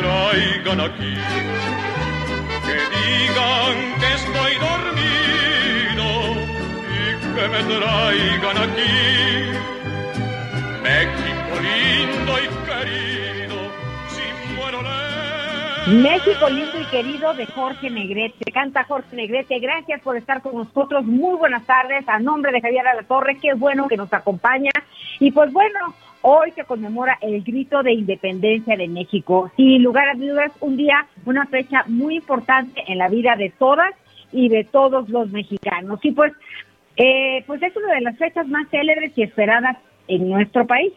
traigan aquí. Que digan que estoy dormido y que me traigan aquí. México lindo y querido, si muero. México lindo y querido de Jorge Negrete. Canta Jorge Negrete. Gracias por estar con nosotros. Muy buenas tardes. A nombre de Javier Alatorre, qué bueno que nos acompaña. Y pues bueno, hoy se conmemora el grito de independencia de México. Sin lugar a dudas, un día, una fecha muy importante en la vida de todas y de todos los mexicanos. Y pues, eh, pues es una de las fechas más célebres y esperadas en nuestro país.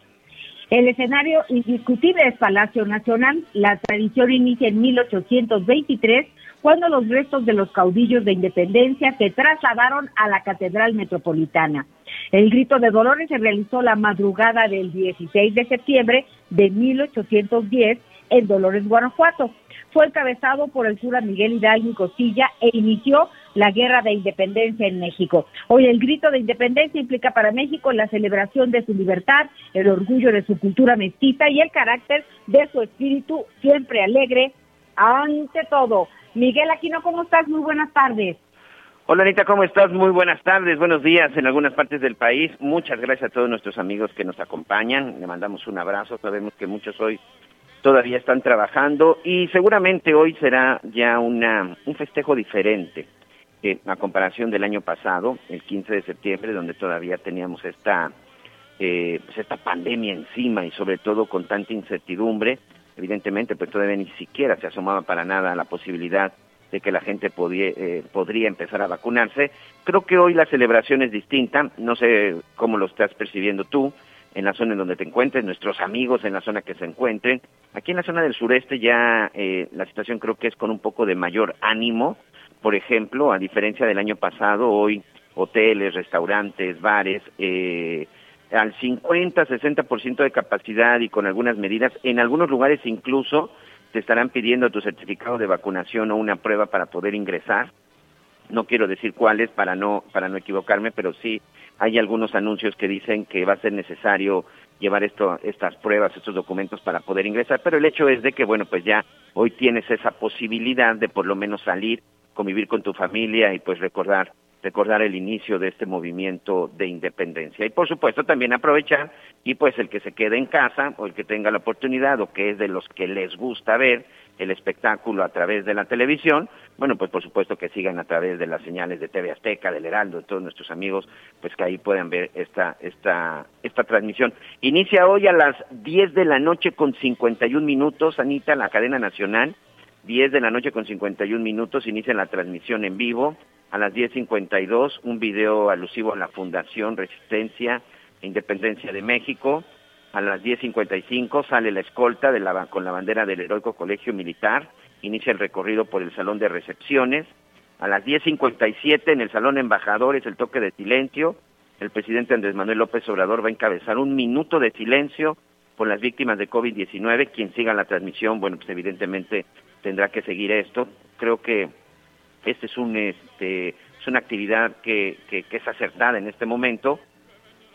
El escenario indiscutible es Palacio Nacional. La tradición inicia en 1823, cuando los restos de los caudillos de independencia se trasladaron a la Catedral Metropolitana. El grito de Dolores se realizó la madrugada del 16 de septiembre de 1810 en Dolores, Guanajuato. Fue encabezado por el cura Miguel Hidalgo y Costilla e inició la guerra de independencia en México. Hoy el grito de independencia implica para México la celebración de su libertad, el orgullo de su cultura mestiza y el carácter de su espíritu siempre alegre ante todo. Miguel Aquino, ¿cómo estás? Muy buenas tardes. Hola Anita, ¿cómo estás? Muy buenas tardes, buenos días en algunas partes del país. Muchas gracias a todos nuestros amigos que nos acompañan. Le mandamos un abrazo. Sabemos que muchos hoy todavía están trabajando y seguramente hoy será ya una, un festejo diferente eh, a comparación del año pasado, el 15 de septiembre, donde todavía teníamos esta, eh, pues esta pandemia encima y sobre todo con tanta incertidumbre. Evidentemente, pues todavía ni siquiera se asomaba para nada la posibilidad de que la gente podía, eh, podría empezar a vacunarse. Creo que hoy la celebración es distinta, no sé cómo lo estás percibiendo tú, en la zona en donde te encuentres, nuestros amigos en la zona que se encuentren. Aquí en la zona del sureste ya eh, la situación creo que es con un poco de mayor ánimo. Por ejemplo, a diferencia del año pasado, hoy hoteles, restaurantes, bares, eh, al 50-60% de capacidad y con algunas medidas, en algunos lugares incluso te estarán pidiendo tu certificado de vacunación o una prueba para poder ingresar. No quiero decir cuáles para no para no equivocarme, pero sí hay algunos anuncios que dicen que va a ser necesario llevar esto, estas pruebas, estos documentos para poder ingresar, pero el hecho es de que, bueno, pues ya hoy tienes esa posibilidad de por lo menos salir, convivir con tu familia y pues recordar recordar el inicio de este movimiento de independencia. Y por supuesto también aprovechar y pues el que se quede en casa o el que tenga la oportunidad o que es de los que les gusta ver el espectáculo a través de la televisión, bueno, pues por supuesto que sigan a través de las señales de TV Azteca, del Heraldo, de todos nuestros amigos, pues que ahí puedan ver esta, esta, esta transmisión. Inicia hoy a las 10 de la noche con 51 minutos, Anita, la cadena nacional, 10 de la noche con 51 minutos, inicia la transmisión en vivo, a las 10.52 un video alusivo a la Fundación Resistencia e Independencia de México, a las 10.55 sale la escolta de la, con la bandera del Heroico Colegio Militar, inicia el recorrido por el Salón de Recepciones, a las 10.57 en el Salón Embajadores el toque de silencio, el presidente Andrés Manuel López Obrador va a encabezar un minuto de silencio por las víctimas de COVID-19, quien siga la transmisión, bueno, pues evidentemente tendrá que seguir esto, creo que este es un este es una actividad que, es acertada en este momento.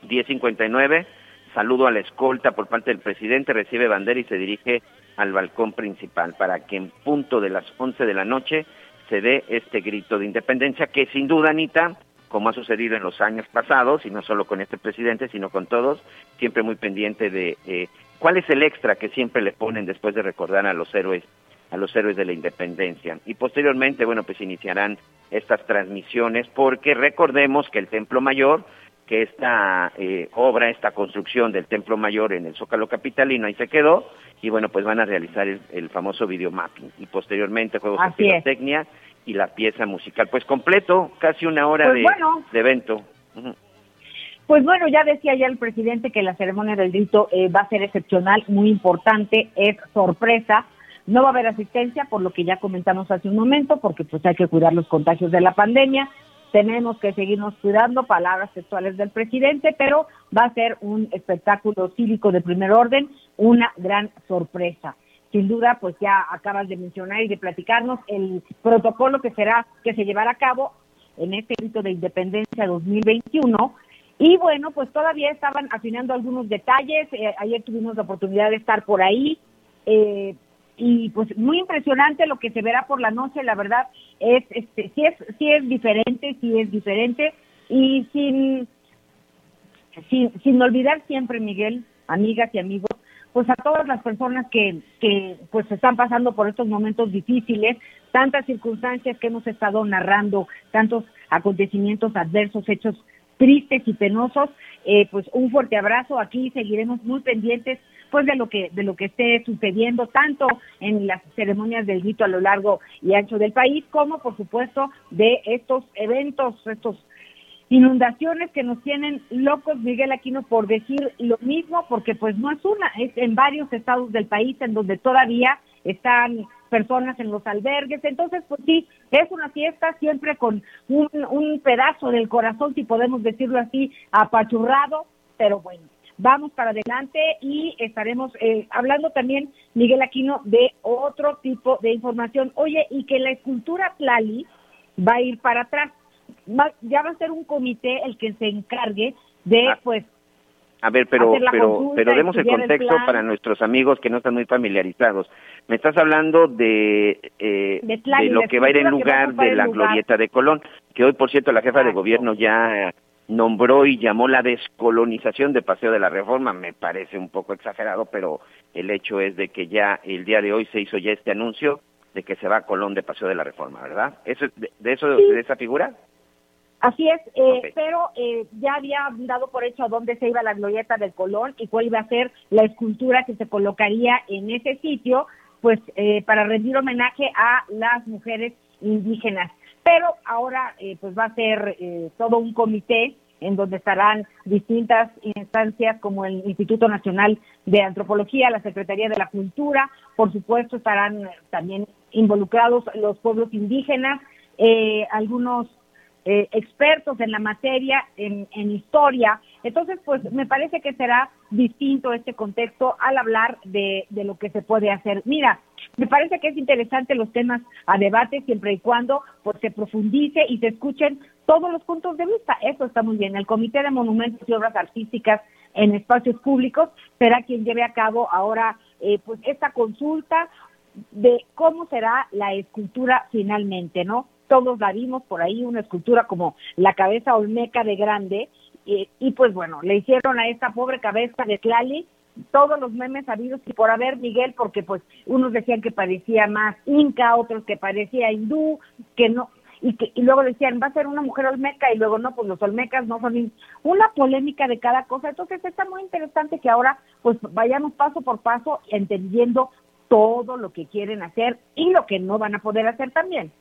10.59, saludo a la escolta por parte del presidente, recibe bandera y se dirige al balcón principal para que en punto de las 11 de la noche se dé este grito de independencia que sin duda, Anita, como ha sucedido en los años pasados, y no solo con este presidente, sino con todos, siempre muy pendiente de eh, ¿Cuál es el extra que siempre le ponen después de recordar a los héroes a los héroes de la independencia? Y posteriormente, bueno, pues iniciarán estas transmisiones porque recordemos que el Templo Mayor, que esta eh, obra, esta construcción del Templo Mayor en el Zócalo Capitalino, ahí se quedó, y bueno, pues van a realizar el, famoso videomapping y posteriormente juegos de pirotecnia y la pieza musical. Pues completo, casi una hora pues de, evento. Pues bueno, ya decía ya el presidente que la ceremonia del grito eh, va a ser excepcional, muy importante, es sorpresa. No va a haber asistencia, por lo que ya comentamos hace un momento, porque pues hay que cuidar los contagios de la pandemia. Tenemos que seguirnos cuidando, palabras textuales del presidente, pero va a ser un espectáculo cívico de primer orden, una gran sorpresa sin duda, pues ya acabas de mencionar y de platicarnos el protocolo que será, que se llevará a cabo en este grito de independencia 2021 y bueno, pues todavía estaban afinando algunos detalles. Eh, ayer tuvimos la oportunidad de estar por ahí. Eh, y pues muy impresionante lo que se verá por la noche, la verdad, es, este, sí es, sí es diferente, sí es diferente. Y sin, sin, sin olvidar siempre, Miguel, amigas y amigos, pues a todas las personas que, que pues están pasando por estos momentos difíciles, tantas circunstancias que hemos estado narrando, tantos acontecimientos adversos, hechos tristes y penosos, eh, pues un fuerte abrazo. Aquí seguiremos muy pendientes pues de lo que de lo que esté sucediendo tanto en las ceremonias del grito a lo largo y ancho del país como por supuesto de estos eventos, estos inundaciones que nos tienen locos, Miguel Aquino, por decir lo mismo, porque pues no es una, es en varios estados del país en donde todavía están personas en los albergues. Entonces, pues sí, es una fiesta siempre con un, un pedazo del corazón, si podemos decirlo así, apachurrado, pero bueno, vamos para adelante y estaremos eh, hablando también, Miguel Aquino, de otro tipo de información. Oye, y que la escultura Tlali va a ir para atrás. ya va a ser un comité el que se encargue de, ah. pues, a ver, pero pero pero demos el contexto para nuestros amigos que no están muy familiarizados. Me estás hablando de eh, de, lo que va a ir en lugar de la glorieta de Colón, que hoy por cierto la jefa de gobierno ya nombró y llamó la descolonización de Paseo de la Reforma. Me parece un poco exagerado, pero el hecho es de que ya el día de hoy se hizo ya este anuncio de que se va a Colón de Paseo de la Reforma, ¿verdad? ¿Eso de, de eso de esa figura? Así es, eh, pero eh, ya había dado por hecho a dónde se iba la glorieta del Colón y cuál iba a ser la escultura que se colocaría en ese sitio, pues eh, para rendir homenaje a las mujeres indígenas. Pero ahora pues va a ser todo un comité en donde estarán distintas instancias como el Instituto Nacional de Antropología, la Secretaría de la Cultura, por supuesto estarán también involucrados los pueblos indígenas, algunos eh, expertos en la materia, en, historia. Entonces, pues me parece que será distinto este contexto al hablar de, de lo que se puede hacer. Mira, me parece que es interesante los temas a debate siempre y cuando pues se profundice y se escuchen todos los puntos de vista. Eso está muy bien. El Comité de Monumentos y Obras Artísticas en Espacios Públicos será quien lleve a cabo ahora eh, pues esta consulta de cómo será la escultura finalmente, ¿no? Todos la vimos por ahí, una escultura como la cabeza olmeca de grande, y, pues bueno, le hicieron a esta pobre cabeza de Tlali todos los memes habidos y por haber Miguel, porque pues unos decían que parecía más inca, otros que parecía hindú, que no, y que y luego decían va a ser una mujer olmeca y luego no, pues los olmecas no son una polémica de cada cosa. Entonces está muy interesante que ahora pues vayamos paso por paso entendiendo todo lo que quieren hacer y lo que no van a poder hacer también.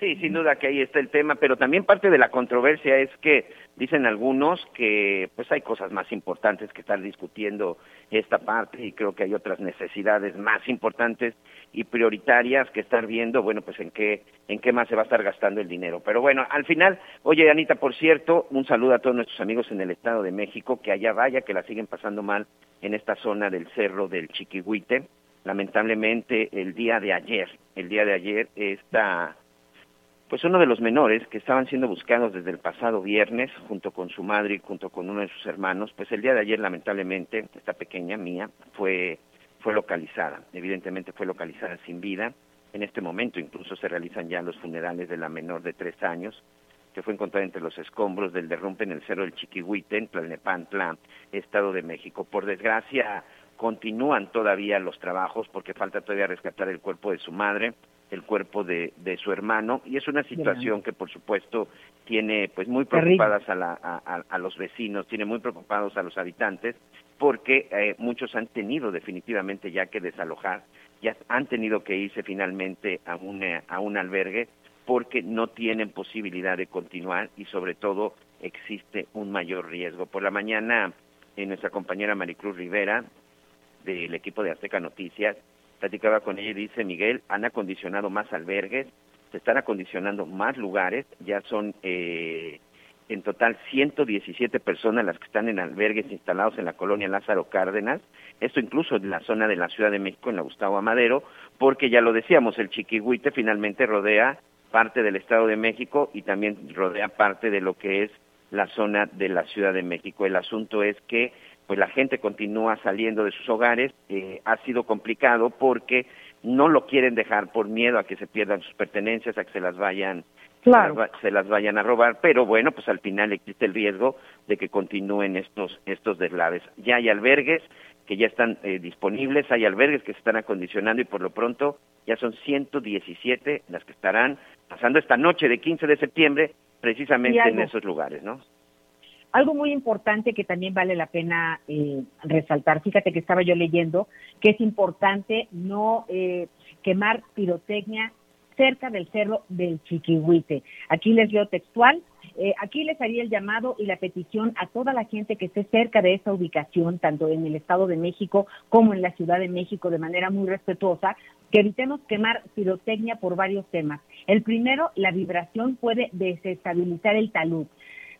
Sí, sin duda que ahí está el tema, pero también parte de la controversia es que dicen algunos que pues hay cosas más importantes que estar discutiendo esta parte y creo que hay otras necesidades más importantes y prioritarias que estar viendo, bueno, pues en qué en qué más se va a estar gastando el dinero. Pero bueno, al final, oye Anita, por cierto, un saludo a todos nuestros amigos en el Estado de México que allá vaya que la siguen pasando mal en esta zona del Cerro del Chiquihuite. Lamentablemente el día de ayer, el día de ayer esta pues uno de los menores que estaban siendo buscados desde el pasado viernes junto con su madre y junto con uno de sus hermanos, pues el día de ayer lamentablemente esta pequeña mía fue fue localizada, evidentemente fue localizada sin vida. En este momento incluso se realizan ya los funerales de la menor de tres años, que fue encontrada entre los escombros del derrumbe en el cerro del Chiquihuite, en Tlalnepantla, Estado de México. Por desgracia, continúan todavía los trabajos porque falta todavía rescatar el cuerpo de su madre, el cuerpo de, de su hermano y es una situación que por supuesto tiene pues muy preocupadas a, la, a, a, los vecinos, tiene muy preocupados a los habitantes porque eh, muchos han tenido definitivamente ya que desalojar, ya han tenido que irse finalmente a un, eh, a un albergue porque no tienen posibilidad de continuar y sobre todo existe un mayor riesgo. Por la mañana, eh, nuestra compañera Maricruz Rivera, del equipo de Azteca Noticias, platicaba con ella y dice, Miguel, han acondicionado más albergues, se están acondicionando más lugares, ya son eh, en total 117 personas las que están en albergues instalados en la colonia Lázaro Cárdenas, esto incluso en la zona de la Ciudad de México, en la Gustavo Amadero, porque ya lo decíamos, el Chiquihuite finalmente rodea parte del Estado de México y también rodea parte de lo que es la zona de la Ciudad de México. El asunto es que pues la gente continúa saliendo de sus hogares, eh, ha sido complicado porque no lo quieren dejar por miedo a que se pierdan sus pertenencias, a que se las vayan se, las, vayan a robar, pero bueno, pues al final existe el riesgo de que continúen estos estos deslaves. Ya hay albergues que ya están eh, disponibles, hay albergues que se están acondicionando y por lo pronto ya son 117 las que estarán pasando esta noche de 15 de septiembre precisamente en esos lugares, ¿no? Algo muy importante que también vale la pena eh, resaltar, fíjate que estaba yo leyendo que es importante no eh, quemar pirotecnia cerca del cerro del Chiquihuite. Aquí les leo textual, eh, aquí les haría el llamado y la petición a toda la gente que esté cerca de esa ubicación, tanto en el Estado de México como en la Ciudad de México, de manera muy respetuosa, que evitemos quemar pirotecnia por varios temas. El primero, la vibración puede desestabilizar el talud.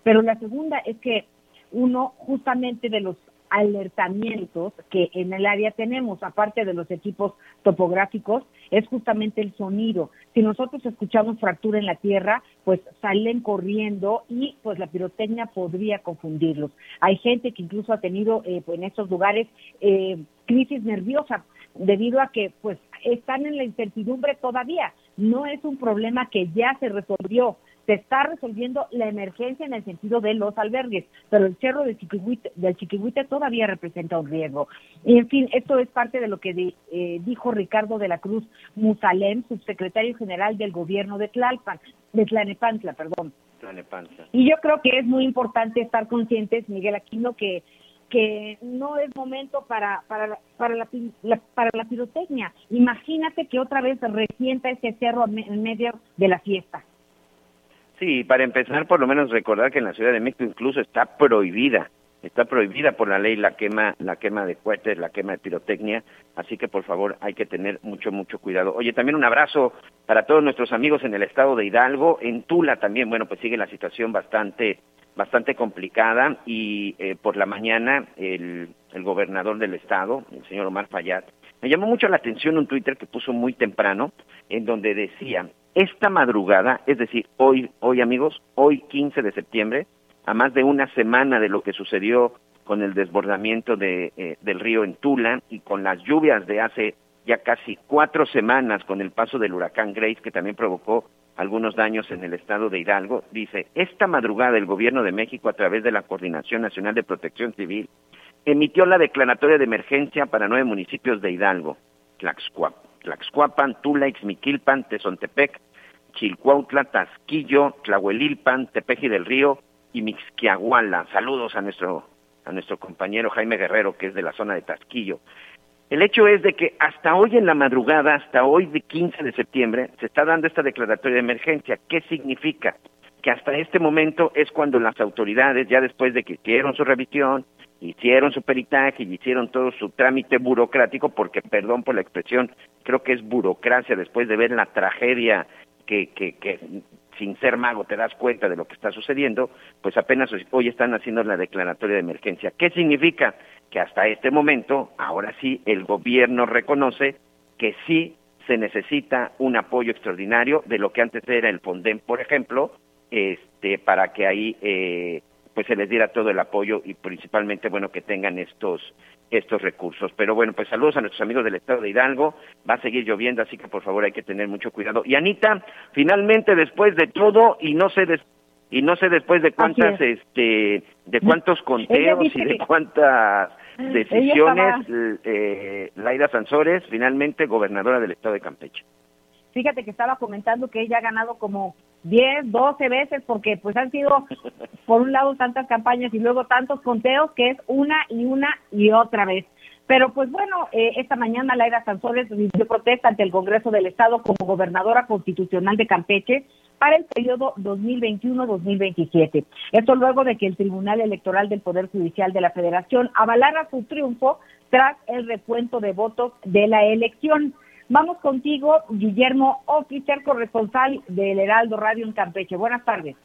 Pero la segunda es que uno justamente de los alertamientos que en el área tenemos, aparte de los equipos topográficos, es justamente el sonido. Si nosotros escuchamos fractura en la tierra, pues salen corriendo y pues la pirotecnia podría confundirlos. Hay gente que incluso ha tenido eh, pues, en estos lugares eh, crisis nerviosa debido a que pues están en la incertidumbre todavía. No es un problema que ya se resolvió, se está resolviendo la emergencia en el sentido de los albergues, pero el cerro del Chiquihuite, del Chiquihuite todavía representa un riesgo. Y en fin, esto es parte de lo que eh, dijo Ricardo de la Cruz Musalem, subsecretario general del gobierno de Tlalpan, de Tlanepantla, perdón. Tlanepantla. Y yo creo que es muy importante estar conscientes, Miguel Aquino, que que no es momento para para para la, para la pirotecnia. Imagínate que otra vez resienta ese cerro en medio de la fiesta. Sí, para empezar, por lo menos recordar que en la Ciudad de México incluso está prohibida, está prohibida por la ley la quema, la quema de cohetes, la quema de pirotecnia, así que por favor hay que tener mucho, mucho cuidado. Oye, también un abrazo para todos nuestros amigos en el estado de Hidalgo, en Tula también, bueno, pues sigue la situación bastante, bastante complicada y eh, por la mañana el, el gobernador del estado, el señor Omar Fayad, me llamó mucho la atención un Twitter que puso muy temprano, en donde decía, esta madrugada, es decir, hoy, hoy amigos, hoy 15 de septiembre, a más de una semana de lo que sucedió con el desbordamiento de, eh, del río en Tula y con las lluvias de hace ya casi cuatro semanas con el paso del huracán Grace que también provocó algunos daños en el estado de Hidalgo, dice, esta madrugada el gobierno de México a través de la Coordinación Nacional de Protección Civil emitió la declaratoria de emergencia para nueve municipios de Hidalgo, Tlaxcuapan, Tula, Ixmiquilpan, Tezontepec, Chilcuautla, Tasquillo, Tlahuelilpan, Tepeji del Río y Mixquiahuala. Saludos a nuestro, a nuestro compañero Jaime Guerrero, que es de la zona de Tasquillo. El hecho es de que hasta hoy en la madrugada, hasta hoy de 15 de septiembre, se está dando esta declaratoria de emergencia. ¿Qué significa? Que hasta este momento es cuando las autoridades, ya después de que hicieron su revisión, hicieron su peritaje y hicieron todo su trámite burocrático, porque perdón por la expresión, creo que es burocracia después de ver la tragedia que, que, que sin ser mago te das cuenta de lo que está sucediendo, pues apenas hoy están haciendo la declaratoria de emergencia. ¿Qué significa? Que hasta este momento, ahora sí, el gobierno reconoce que sí se necesita un apoyo extraordinario de lo que antes era el FONDEM, por ejemplo, este, para que ahí eh, pues se les diera todo el apoyo y principalmente bueno que tengan estos estos recursos. Pero bueno, pues saludos a nuestros amigos del estado de Hidalgo. Va a seguir lloviendo, así que por favor hay que tener mucho cuidado. Y Anita, finalmente después de todo y no sé y no sé después de cuántas este de cuántos conteos y de cuántas decisiones, eh, Laida Sansores, finalmente gobernadora del estado de Campeche. Fíjate que estaba comentando que ella ha ganado como 10, 12 veces porque pues han sido por un lado tantas campañas y luego tantos conteos que es una y una y otra vez. Pero pues bueno, eh, esta mañana Laida Sansores dio protesta ante el Congreso del Estado como gobernadora constitucional de Campeche para el periodo 2021-2027. Esto luego de que el Tribunal Electoral del Poder Judicial de la Federación avalara su triunfo tras el recuento de votos de la elección. Vamos contigo, Guillermo Oficial, corresponsal del Heraldo Radio en Campeche. Buenas tardes.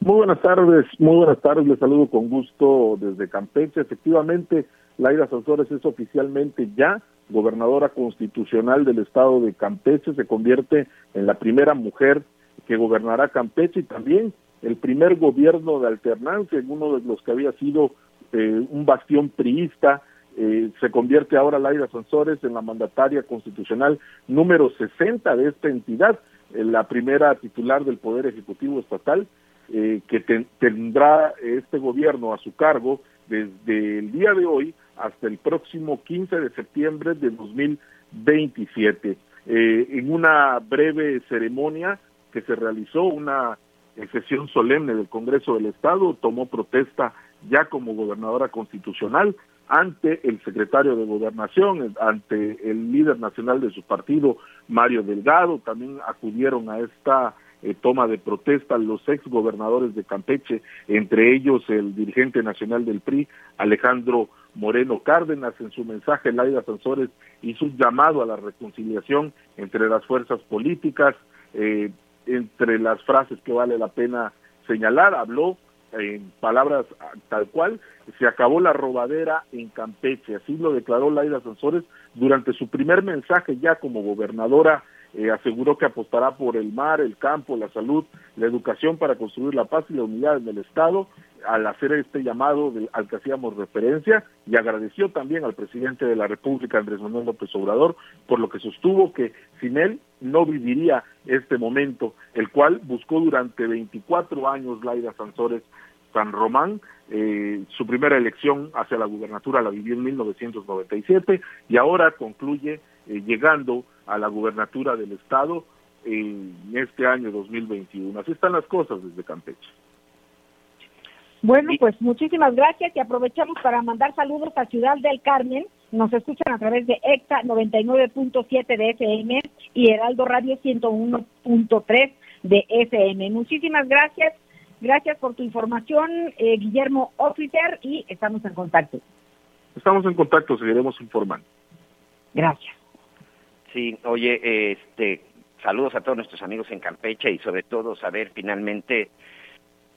Muy buenas tardes, muy buenas tardes. Les saludo con gusto desde Campeche. Efectivamente, Laida Sanzores es oficialmente ya gobernadora constitucional del estado de Campeche. Se convierte en la primera mujer que gobernará Campeche y también el primer gobierno de alternancia en uno de los que había sido eh, un bastión priista eh, se convierte ahora Laida Sansores en la mandataria constitucional número 60 de esta entidad, eh, la primera titular del Poder Ejecutivo Estatal, eh, que tendrá este gobierno a su cargo desde el día de hoy hasta el próximo 15 de septiembre de 2027. en una breve ceremonia que se realizó, una sesión solemne del Congreso del Estado, tomó protesta ya como gobernadora constitucional ante el secretario de Gobernación, ante el líder nacional de su partido, Mario Delgado, también acudieron a esta eh, toma de protesta los ex gobernadores de Campeche, entre ellos el dirigente nacional del PRI, Alejandro Moreno Cárdenas, en su mensaje, Laida Sansores hizo un llamado a la reconciliación entre las fuerzas políticas, eh, entre las frases que vale la pena señalar, habló en palabras tal cual, se acabó la robadera en Campeche, así lo declaró Laida Sansores durante su primer mensaje ya como gobernadora, eh, aseguró que apostará por el mar, el campo, la salud, la educación para construir la paz y la unidad en el Estado, al hacer este llamado al que hacíamos referencia y agradeció también al presidente de la República, Andrés Manuel López Obrador, por lo que sostuvo que sin él no viviría este momento, el cual buscó durante 24 años Laida Sansores San Román. Eh, su primera elección hacia la gubernatura la vivió en 1997 y ahora concluye eh, llegando a la gubernatura del Estado en este año 2021. Así están las cosas desde Campeche. Bueno, pues muchísimas gracias y aprovechamos para mandar saludos a Ciudad del Carmen. Nos escuchan a través de EXA 99.7 de FM y Heraldo Radio 101.3 de FM. Muchísimas gracias. Gracias por tu información, eh, Guillermo Officer, y estamos en contacto. Estamos en contacto, seguiremos informando. Gracias. Sí, oye, este, saludos a todos nuestros amigos en Campeche y sobre todo saber finalmente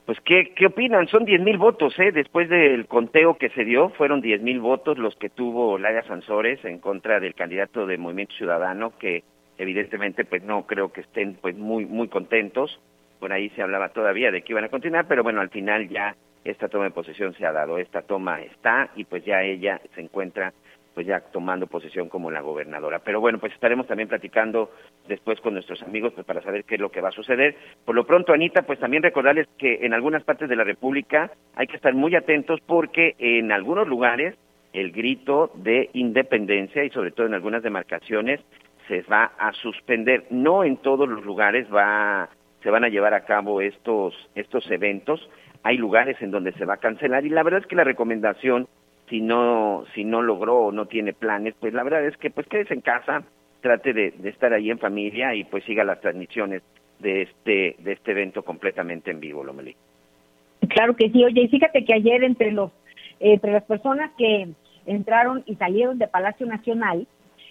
pues, ¿qué, qué opinan? Son diez mil votos, ¿eh? Después del conteo que se dio, fueron diez mil votos los que tuvo Laia Sansores en contra del candidato de Movimiento Ciudadano, que evidentemente, pues no creo que estén pues muy, muy contentos. Por ahí se hablaba todavía de que iban a continuar, pero bueno, al final ya esta toma de posesión se ha dado, esta toma está y pues ya ella se encuentra pues ya tomando posesión como la gobernadora. Pero bueno, pues estaremos también platicando después con nuestros amigos pues para saber qué es lo que va a suceder. Por lo pronto, Anita, pues también recordarles que en algunas partes de la República hay que estar muy atentos porque en algunos lugares el grito de independencia y sobre todo en algunas demarcaciones se va a suspender. No en todos los lugares va se van a llevar a cabo estos estos eventos. Hay lugares en donde se va a cancelar y la verdad es que la recomendación si no si no logró o no tiene planes, pues la verdad es que pues quédese en casa, trate de, estar ahí en familia y pues siga las transmisiones de este de este evento completamente en vivo, Lomeli. Claro que sí, oye, y fíjate que ayer entre los entre las personas que entraron y salieron de Palacio Nacional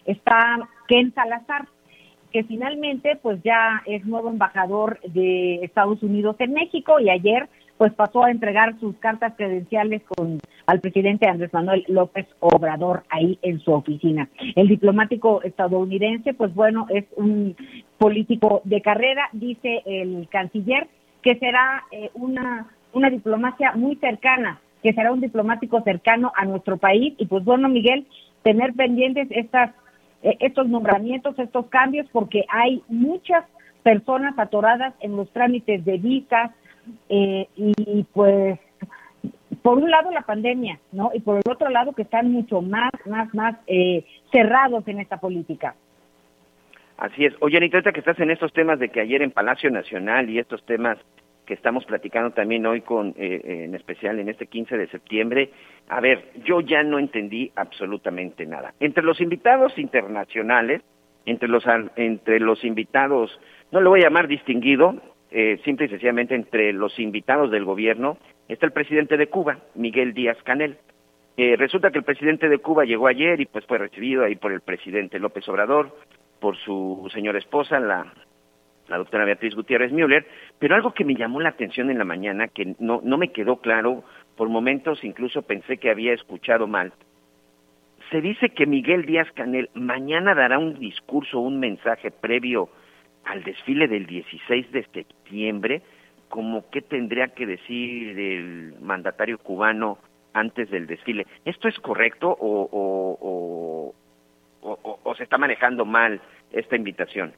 está Ken Salazar, que finalmente pues ya es nuevo embajador de Estados Unidos en México y ayer pues pasó a entregar sus cartas credenciales con al presidente Andrés Manuel López Obrador ahí en su oficina. El diplomático estadounidense, pues bueno, es un político de carrera, dice el canciller, que será eh, una, una diplomacia muy cercana, que será un diplomático cercano a nuestro país. Y pues bueno, Miguel, tener pendientes estas, eh, estos nombramientos, estos cambios, porque hay muchas personas atoradas en los trámites de visas, eh, y pues por un lado la pandemia, ¿no? Y por el otro lado que están mucho más, más, más eh, cerrados en esta política. Así es. Oye, Anita, que estás en estos temas de que ayer en Palacio Nacional y estos temas que estamos platicando también hoy con, eh, eh, en especial en este 15 de septiembre, a ver, yo ya no entendí absolutamente nada. Entre los invitados internacionales, entre los, entre los invitados, no lo voy a llamar distinguido, eh, simple y sencillamente entre los invitados del gobierno, está el presidente de Cuba, Miguel Díaz Canel. Eh, resulta que el presidente de Cuba llegó ayer y pues fue recibido ahí por el presidente López Obrador, por su señora esposa, la, doctora Beatriz Gutiérrez Müller, pero algo que me llamó la atención en la mañana, que no, no me quedó claro, por momentos incluso pensé que había escuchado mal. Se dice que Miguel Díaz Canel mañana dará un discurso, un mensaje previo al desfile del 16 de septiembre, como qué tendría que decir el mandatario cubano antes del desfile. ¿Esto es correcto o, se está manejando mal esta invitación?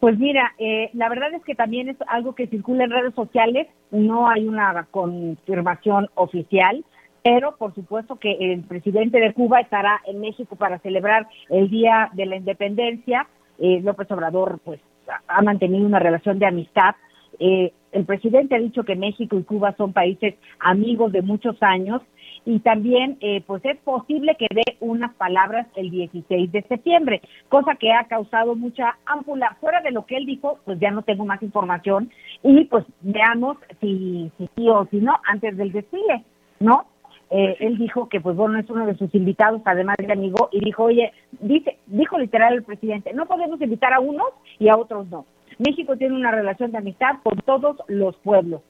Pues mira, eh, la verdad es que también es algo que circula en redes sociales, no hay una confirmación oficial, pero por supuesto que el presidente de Cuba estará en México para celebrar el Día de la Independencia. Eh, López Obrador pues ha mantenido una relación de amistad. Eh, el presidente ha dicho que México y Cuba son países amigos de muchos años y también eh, pues es posible que dé unas palabras el 16 de septiembre, cosa que ha causado mucha ámpula. Fuera de lo que él dijo, pues ya no tengo más información y pues veamos si, si sí o si no antes del desfile, ¿no? Eh, él dijo que pues bueno es uno de sus invitados además de amigo y dijo oye dice dijo literal el presidente no podemos invitar a unos y a otros no. México tiene una relación de amistad con todos los pueblos.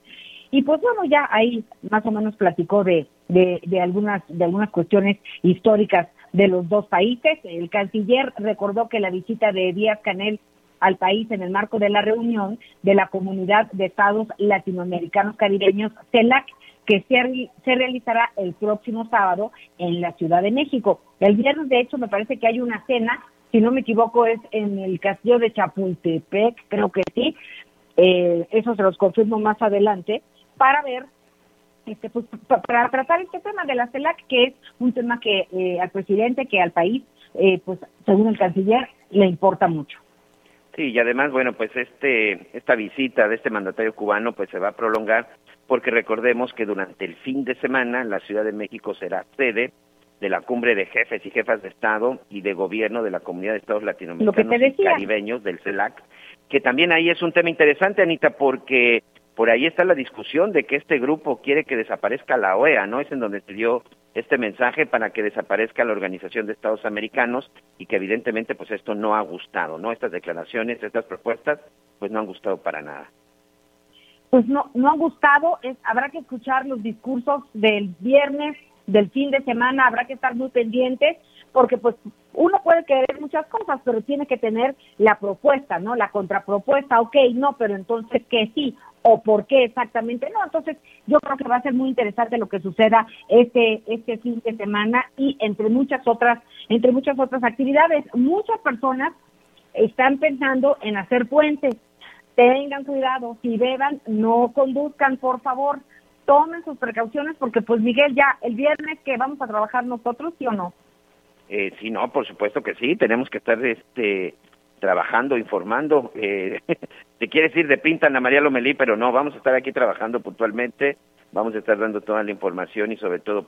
Y pues bueno ya ahí más o menos platicó de, de, de algunas de algunas cuestiones históricas de los dos países. El canciller recordó que la visita de Díaz Canel al país en el marco de la reunión de la comunidad de estados latinoamericanos caribeños CELAC que se, se realizará el próximo sábado en la Ciudad de México. El viernes, de hecho, me parece que hay una cena, si no me equivoco, es en el castillo de Chapultepec, creo que sí. Eh, eso se los confirmo más adelante, para ver este, pues, para tratar este tema de la CELAC, que es un tema que eh, al presidente, que al país, eh, pues según el canciller, le importa mucho. Sí, y además, bueno, pues este esta visita de este mandatario cubano pues se va a prolongar porque recordemos que durante el fin de semana la Ciudad de México será sede de la cumbre de jefes y jefas de Estado y de gobierno de la Comunidad de Estados Latinoamericanos y Caribeños del CELAC, que también ahí es un tema interesante, Anita, porque por ahí está la discusión de que este grupo quiere que desaparezca la OEA, ¿no? Es en donde se dio este mensaje para que desaparezca la Organización de Estados Americanos y que evidentemente pues esto no ha gustado, ¿no? Estas declaraciones, estas propuestas pues no han gustado para nada pues no, no han gustado, es, habrá que escuchar los discursos del viernes, del fin de semana, habrá que estar muy pendientes, porque pues uno puede querer muchas cosas, pero tiene que tener la propuesta, ¿no? La contrapropuesta, ok, no, pero entonces ¿qué sí, o por qué exactamente no. Entonces, yo creo que va a ser muy interesante lo que suceda este este fin de semana y entre muchas otras entre muchas otras actividades. Muchas personas están pensando en hacer puentes tengan cuidado, si beban, no conduzcan, por favor, tomen sus precauciones porque pues Miguel ya el viernes que vamos a trabajar nosotros, ¿sí o no? Eh, sí, no, por supuesto que sí, tenemos que estar este trabajando, informando. Eh, te quiere decir de pintan a María Lomelí, pero no, vamos a estar aquí trabajando puntualmente vamos a estar dando toda la información y sobre todo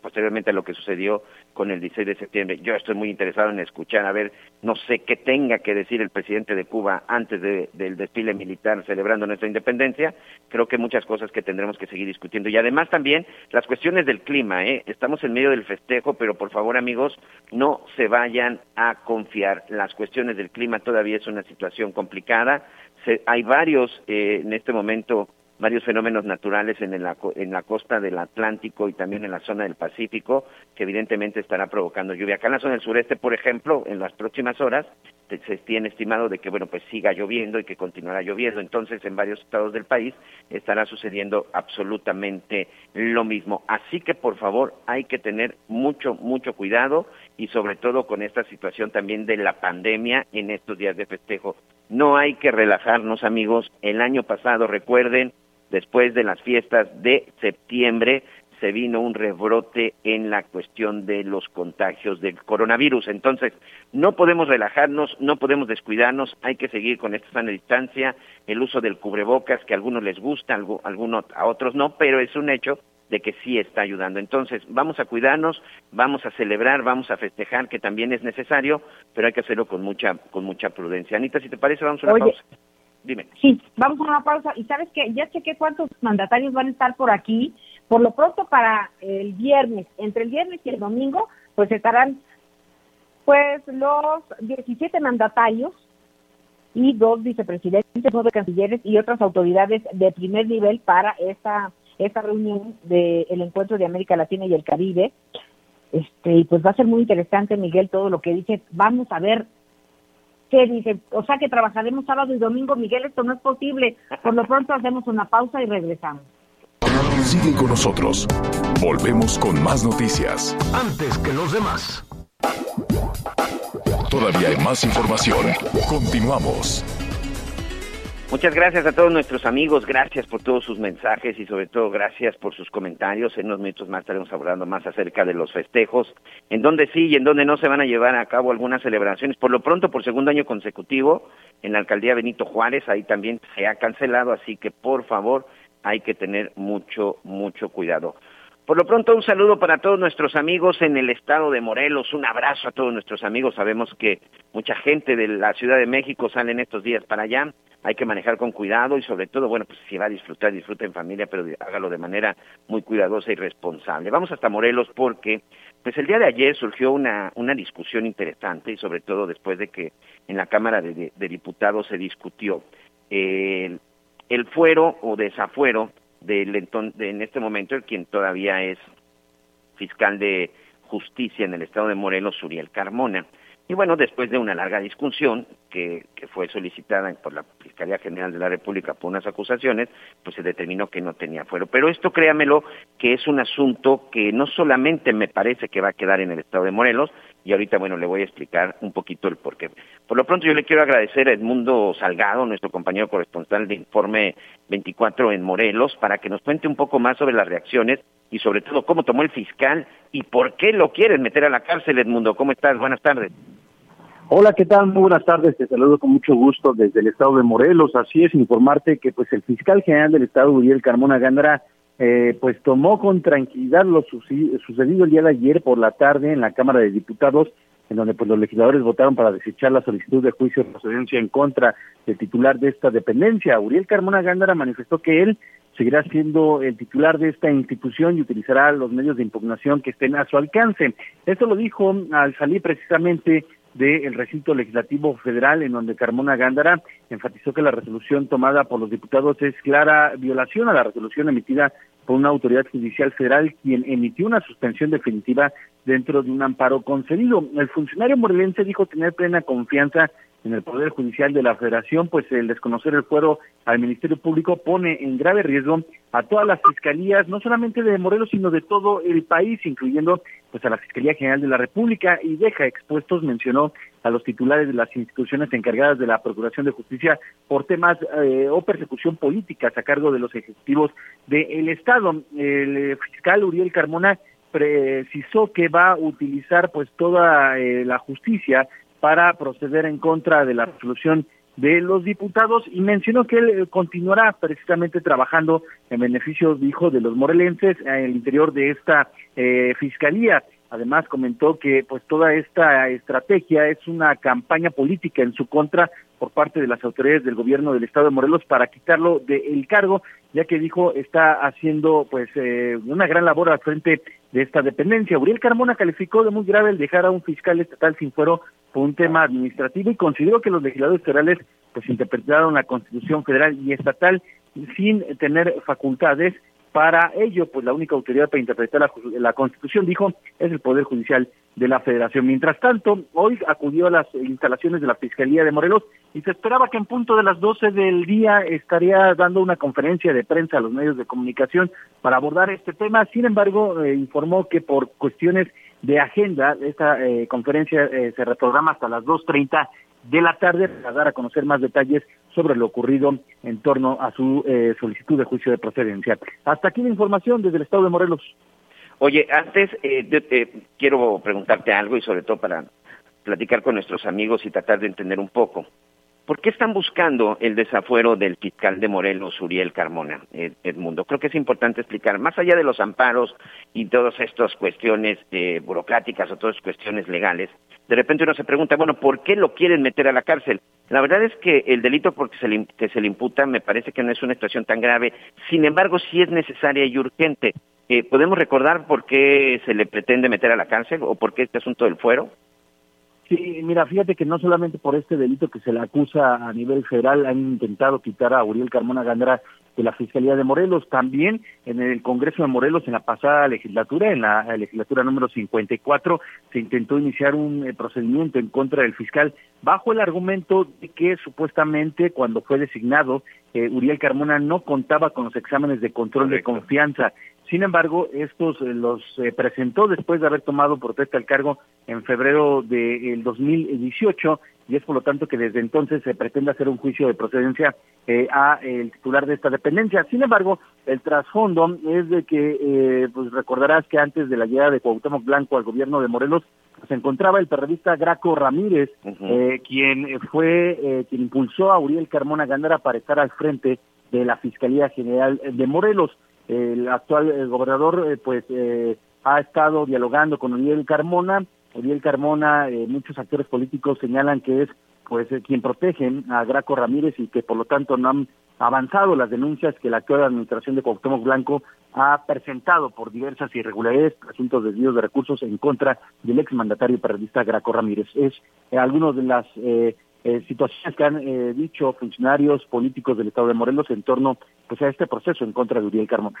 posteriormente a lo que sucedió con el 16 de septiembre. Yo estoy muy interesado en escuchar, a ver, no sé qué tenga que decir el presidente de Cuba antes del desfile militar celebrando nuestra independencia. Creo que muchas cosas que tendremos que seguir discutiendo. Y además también las cuestiones del clima, ¿eh? Estamos en medio del festejo, pero por favor amigos, no se vayan a confiar. Las cuestiones del clima todavía es una situación complicada. hay varios eh, en este momento varios fenómenos naturales en la, en la costa del Atlántico y también en la zona del Pacífico, que evidentemente estará provocando lluvia. Acá en la zona del sureste, por ejemplo, en las próximas horas se tiene estimado de que, bueno, pues siga lloviendo y que continuará lloviendo. Entonces, en varios estados del país estará sucediendo absolutamente lo mismo. Así que, por favor, hay que tener mucho, mucho cuidado y sobre todo con esta situación también de la pandemia en estos días de festejo. No hay que relajarnos, amigos. El año pasado, recuerden, después de las fiestas de septiembre se vino un rebrote en la cuestión de los contagios del coronavirus. Entonces, no podemos relajarnos, no podemos descuidarnos, hay que seguir con esta sana distancia, el uso del cubrebocas, que a algunos les gusta, a algunos a otros no, pero es un hecho de que sí está ayudando. Entonces, vamos a cuidarnos, vamos a celebrar, vamos a festejar, que también es necesario, pero hay que hacerlo con mucha, con mucha prudencia. Anita, si te parece, vamos a una pausa. Dime. Sí, vamos a una pausa. Y sabes que ya chequé cuántos mandatarios van a estar por aquí. Por lo pronto, para el viernes, entre el viernes y el domingo, pues estarán pues los 17 mandatarios y dos vicepresidentes, nueve cancilleres y otras autoridades de primer nivel para esta esta reunión del encuentro de América Latina y el Caribe. Este, y pues va a ser muy interesante, Miguel, todo lo que dice. Vamos a ver qué dice. O sea que trabajaremos sábado y domingo, Miguel, esto no es posible. Por lo pronto hacemos una pausa y regresamos. Sigue con nosotros. Volvemos con más noticias. Antes que los demás. Todavía hay más información. Continuamos. Muchas gracias a todos nuestros amigos, gracias por todos sus mensajes y sobre todo gracias por sus comentarios. En unos minutos más estaremos hablando más acerca de los festejos, en donde sí y en donde no se van a llevar a cabo algunas celebraciones. Por lo pronto, por segundo año consecutivo, en la alcaldía Benito Juárez, ahí también se ha cancelado, así que por favor hay que tener mucho, mucho cuidado. Por lo pronto, un saludo para todos nuestros amigos en el estado de Morelos, un abrazo a todos nuestros amigos. Sabemos que mucha gente de la Ciudad de México sale en estos días para allá. Hay que manejar con cuidado y sobre todo, bueno, pues si va a disfrutar, disfruta en familia, pero hágalo de manera muy cuidadosa y responsable. Vamos hasta Morelos porque, pues el día de ayer surgió una, una discusión interesante y sobre todo después de que en la Cámara de, Diputados se discutió el fuero o desafuero del de en este momento el quien todavía es fiscal de justicia en el estado de Morelos, Uriel Carmona. Y bueno, después de una larga discusión que, que fue solicitada por la Fiscalía General de la República por unas acusaciones, pues se determinó que no tenía fuero. Pero esto, créamelo, que es un asunto que no solamente me parece que va a quedar en el estado de Morelos, y ahorita, bueno, le voy a explicar un poquito el porqué. Por lo pronto, yo le quiero agradecer a Edmundo Salgado, nuestro compañero corresponsal de Informe 24 en Morelos, para que nos cuente un poco más sobre las reacciones y sobre todo cómo tomó el fiscal y por qué lo quieren meter a la cárcel, Edmundo. ¿Cómo estás? Buenas tardes. Hola, ¿qué tal? Muy buenas tardes. Te saludo con mucho gusto desde el estado de Morelos. Así es, informarte que pues el fiscal general del estado, Uriel Carmona Gándara, eh, pues tomó con tranquilidad lo sucedido el día de ayer por la tarde en la Cámara de Diputados, en donde pues los legisladores votaron para desechar la solicitud de juicio de procedencia en contra del titular de esta dependencia. Uriel Carmona Gándara manifestó que él seguirá siendo el titular de esta institución y utilizará los medios de impugnación que estén a su alcance. Esto lo dijo al salir precisamente del recinto legislativo federal, en donde Carmona Gándara enfatizó que la resolución tomada por los diputados es clara violación a la resolución emitida por una autoridad judicial federal, quien emitió una suspensión definitiva dentro de un amparo concedido. El funcionario morelense dijo tener plena confianza en el Poder Judicial de la Federación, pues el desconocer el fuero al Ministerio Público pone en grave riesgo a todas las fiscalías, no solamente de Morelos, sino de todo el país, incluyendo pues a la Fiscalía General de la República, y deja expuestos, mencionó a los titulares de las instituciones encargadas de la Procuración de Justicia por temas eh, o persecución políticas a cargo de los ejecutivos del Estado. El eh, fiscal Uriel Carmona precisó que va a utilizar pues toda eh, la justicia para proceder en contra de la resolución de los diputados y mencionó que él eh, continuará precisamente trabajando en beneficio, dijo, de los morelenses en el interior de esta eh, fiscalía. Además comentó que pues toda esta estrategia es una campaña política en su contra por parte de las autoridades del gobierno del estado de Morelos para quitarlo del cargo, ya que dijo está haciendo pues eh, una gran labor al frente de esta dependencia. Uriel Carmona calificó de muy grave el dejar a un fiscal estatal sin fuero un tema administrativo y consideró que los legisladores federales pues interpretaron la Constitución federal y estatal sin tener facultades para ello, pues la única autoridad para interpretar la, la, Constitución, dijo, es el Poder Judicial de la Federación. Mientras tanto, hoy acudió a las instalaciones de la Fiscalía de Morelos y se esperaba que en punto de las 12 del día estaría dando una conferencia de prensa a los medios de comunicación para abordar este tema. Sin embargo, eh, informó que por cuestiones de agenda, esta eh, conferencia eh, se reprograma hasta las 2.30 de la tarde para dar a conocer más detalles sobre lo ocurrido en torno a su eh, solicitud de juicio de procedencia. Hasta aquí la información desde el estado de Morelos. Oye, antes eh, quiero preguntarte algo y sobre todo para platicar con nuestros amigos y tratar de entender un poco. ¿Por qué están buscando el desafuero del fiscal de Morelos, Uriel Carmona, Edmundo? Creo que es importante explicar, más allá de los amparos y todas estas cuestiones eh, burocráticas o todas cuestiones legales, de repente uno se pregunta, bueno, ¿por qué lo quieren meter a la cárcel? La verdad es que el delito porque se le, que se le imputa me parece que no es una situación tan grave, sin embargo sí es necesaria y urgente. Eh, ¿Podemos recordar por qué se le pretende meter a la cárcel o por qué este asunto del fuero? Sí, mira, fíjate que no solamente por este delito que se le acusa a nivel federal han intentado quitar a Uriel Carmona Gandra de la Fiscalía de Morelos, también en el Congreso de Morelos en la pasada legislatura, en la legislatura número 54, se intentó iniciar un eh, procedimiento en contra del fiscal bajo el argumento de que supuestamente cuando fue designado eh, Uriel Carmona no contaba con los exámenes de control de confianza sin embargo, estos eh, los eh, presentó después de haber tomado protesta al cargo en febrero del 2018 y es por lo tanto que desde entonces se pretende hacer un juicio de procedencia eh, a el titular de esta dependencia. Sin embargo, el trasfondo es de que, eh, pues recordarás que antes de la llegada de Cuauhtémoc Blanco al gobierno de Morelos, se encontraba el periodista Graco Ramírez, quien fue, quien impulsó a Uriel Carmona Gándara para estar al frente de la Fiscalía General de Morelos el actual gobernador eh, pues eh, ha estado dialogando con Uriel Carmona. Uriel Carmona, eh, muchos actores políticos señalan que es pues quien protege a Graco Ramírez y que por lo tanto no han avanzado las denuncias que la actual administración de Cuauhtémoc Blanco ha presentado por diversas irregularidades, asuntos de desvíos de recursos en contra del exmandatario periodista Graco Ramírez. Es algunos de las eh, situaciones que han eh, dicho funcionarios políticos del Estado de Morelos en torno pues, a este proceso en contra de Uriel Carmona.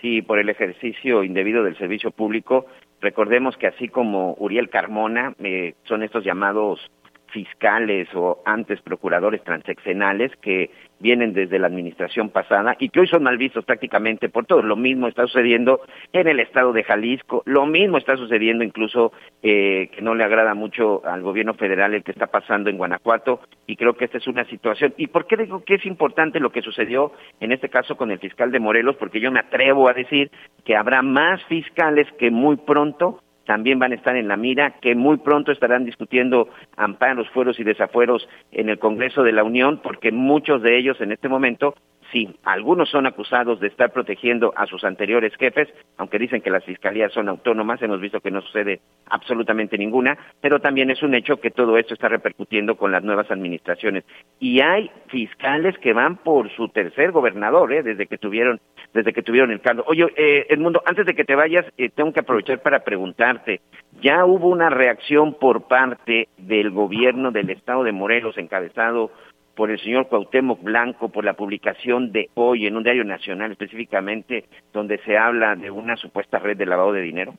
Sí, por el ejercicio indebido del servicio público. Recordemos que así como Uriel Carmona, eh, son estos llamados fiscales o antes procuradores transeccionales que vienen desde la administración pasada y que hoy son mal vistos prácticamente por todos. Lo mismo está sucediendo en el estado de Jalisco, lo mismo está sucediendo incluso eh, que no le agrada mucho al gobierno federal el que está pasando en Guanajuato y creo que esta es una situación. ¿Y por qué digo que es importante lo que sucedió en este caso con el fiscal de Morelos? Porque yo me atrevo a decir que habrá más fiscales que muy pronto también van a estar en la mira, que muy pronto estarán discutiendo amparos, fueros y desafueros en el Congreso de la Unión, porque muchos de ellos en este momento Sí, algunos son acusados de estar protegiendo a sus anteriores jefes, aunque dicen que las fiscalías son autónomas, hemos visto que no sucede absolutamente ninguna, pero también es un hecho que todo esto está repercutiendo con las nuevas administraciones. Y hay fiscales que van por su tercer gobernador, ¿eh? desde que tuvieron, desde que tuvieron el cargo. Oye, eh, Edmundo, antes de que te vayas, eh, tengo que aprovechar para preguntarte, ¿ya hubo una reacción por parte del gobierno del estado de Morelos encabezado por el señor Cuauhtémoc Blanco, por la publicación de hoy en un diario nacional específicamente, donde se habla de una supuesta red de lavado de dinero?